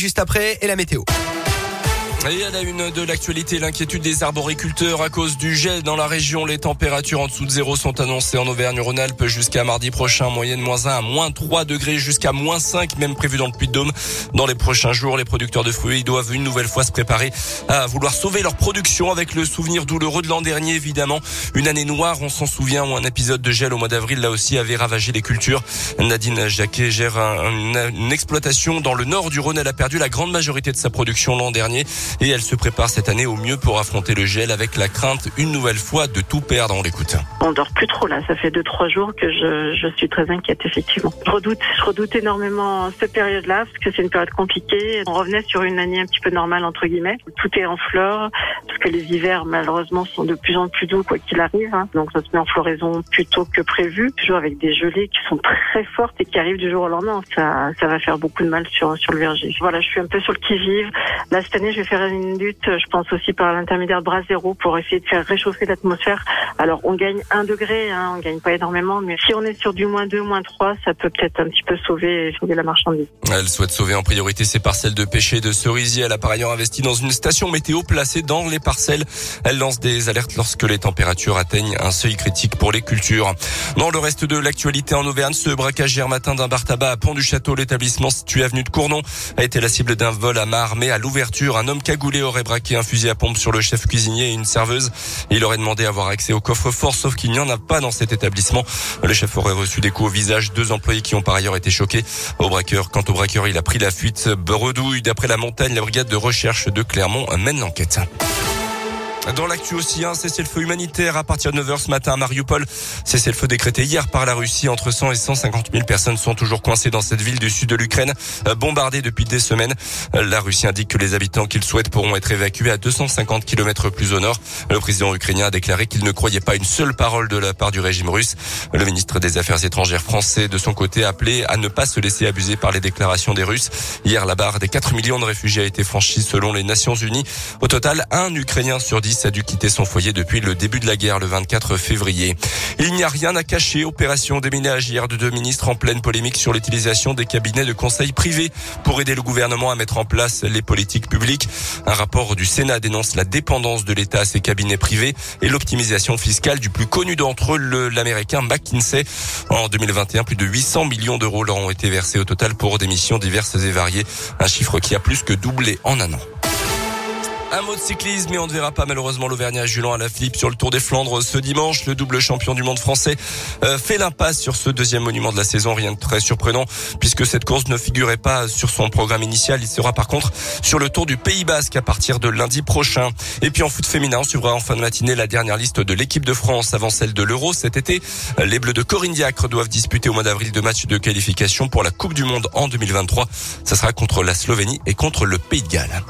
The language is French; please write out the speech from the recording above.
Juste après, et la météo. Et à la une de l'actualité, l'inquiétude des arboriculteurs à cause du gel dans la région. Les températures en dessous de zéro sont annoncées en Auvergne-Rhône-Alpes jusqu'à mardi prochain. Moyenne moins 1 à moins 3 degrés jusqu'à moins 5, même prévu dans le Puy-de-Dôme. Dans les prochains jours, les producteurs de fruits doivent une nouvelle fois se préparer à vouloir sauver leur production avec le souvenir douloureux de l'an dernier, évidemment. Une année noire, on s'en souvient, où un épisode de gel au mois d'avril, là aussi, avait ravagé les cultures. Nadine Jacquet gère une exploitation dans le nord du Rhône. Elle a perdu la grande majorité de sa production l'an dernier et elle se prépare cette année au mieux pour affronter le gel avec la crainte une nouvelle fois de tout perdre. On l'écoute. On dort plus trop là. Ça fait deux trois jours que je, je suis très inquiète effectivement. Je redoute, je redoute énormément cette période-là parce que c'est une période compliquée. On revenait sur une année un petit peu normale entre guillemets. Tout est en fleurs parce que les hivers malheureusement sont de plus en plus doux quoi qu'il arrive. Hein. Donc ça se met en floraison plus tôt que prévu. Toujours avec des gelées qui sont très fortes et qui arrivent du jour au lendemain. Ça, ça va faire beaucoup de mal sur sur le verger. Voilà, je suis un peu sur le qui vive. Là cette année je vais faire une lutte, je pense aussi par l'intermédiaire de bras zéro pour essayer de faire réchauffer l'atmosphère. Alors on gagne un degré, hein, on gagne pas énormément, mais si on est sur du moins 2, moins 3, ça peut peut-être un petit peu sauver, sauver la marchandise. Elle souhaite sauver en priorité ses parcelles de pêcher de cerisier. Elle a par ailleurs investi dans une station météo placée dans les parcelles. Elle lance des alertes lorsque les températures atteignent un seuil critique pour les cultures. Dans le reste de l'actualité en Auvergne, ce braquage hier matin d'un bar tabac à Pont du Château, l'établissement situé avenue de Cournon, a été la cible d'un vol à main armée à l'ouverture. Un homme cagoulé aurait braqué un fusil à pompe sur le chef cuisinier et une serveuse. Il aurait demandé à avoir accès au coffre-fort, sauf qu'il n'y en a pas dans cet établissement. Le chef aurait reçu des coups au visage. Deux employés qui ont par ailleurs été choqués. Au braqueur, quant au braqueur, il a pris la fuite. Bredouille, d'après la montagne, la brigade de recherche de Clermont mène l'enquête. Dans l'actu aussi, un cessez-le-feu humanitaire à partir de 9h ce matin à Mariupol. Cessez-le-feu décrété hier par la Russie. Entre 100 et 150 000 personnes sont toujours coincées dans cette ville du sud de l'Ukraine, euh, bombardée depuis des semaines. Euh, la Russie indique que les habitants qu'ils souhaitent pourront être évacués à 250 km plus au nord. Le président ukrainien a déclaré qu'il ne croyait pas une seule parole de la part du régime russe. Le ministre des Affaires étrangères français, de son côté, a appelé à ne pas se laisser abuser par les déclarations des Russes. Hier, la barre des 4 millions de réfugiés a été franchie selon les Nations Unies. Au total, un Ukrainien sur 10 a dû quitter son foyer depuis le début de la guerre le 24 février. Il n'y a rien à cacher. Opération déménage hier de deux ministres en pleine polémique sur l'utilisation des cabinets de conseil privés pour aider le gouvernement à mettre en place les politiques publiques. Un rapport du Sénat dénonce la dépendance de l'État à ces cabinets privés et l'optimisation fiscale du plus connu d'entre eux, l'américain McKinsey. En 2021, plus de 800 millions d'euros leur ont été versés au total pour des missions diverses et variées. Un chiffre qui a plus que doublé en un an. Un mot de cyclisme, mais on ne verra pas malheureusement l'Auvergnat Julan à la flip sur le Tour des Flandres ce dimanche. Le double champion du monde français euh, fait l'impasse sur ce deuxième monument de la saison. Rien de très surprenant puisque cette course ne figurait pas sur son programme initial. Il sera par contre sur le Tour du Pays Basque à partir de lundi prochain. Et puis en foot féminin, on suivra en fin de matinée la dernière liste de l'équipe de France avant celle de l'Euro cet été. Les Bleus de Corinne Diacre doivent disputer au mois d'avril deux matchs de qualification pour la Coupe du Monde en 2023. Ça sera contre la Slovénie et contre le Pays de Galles.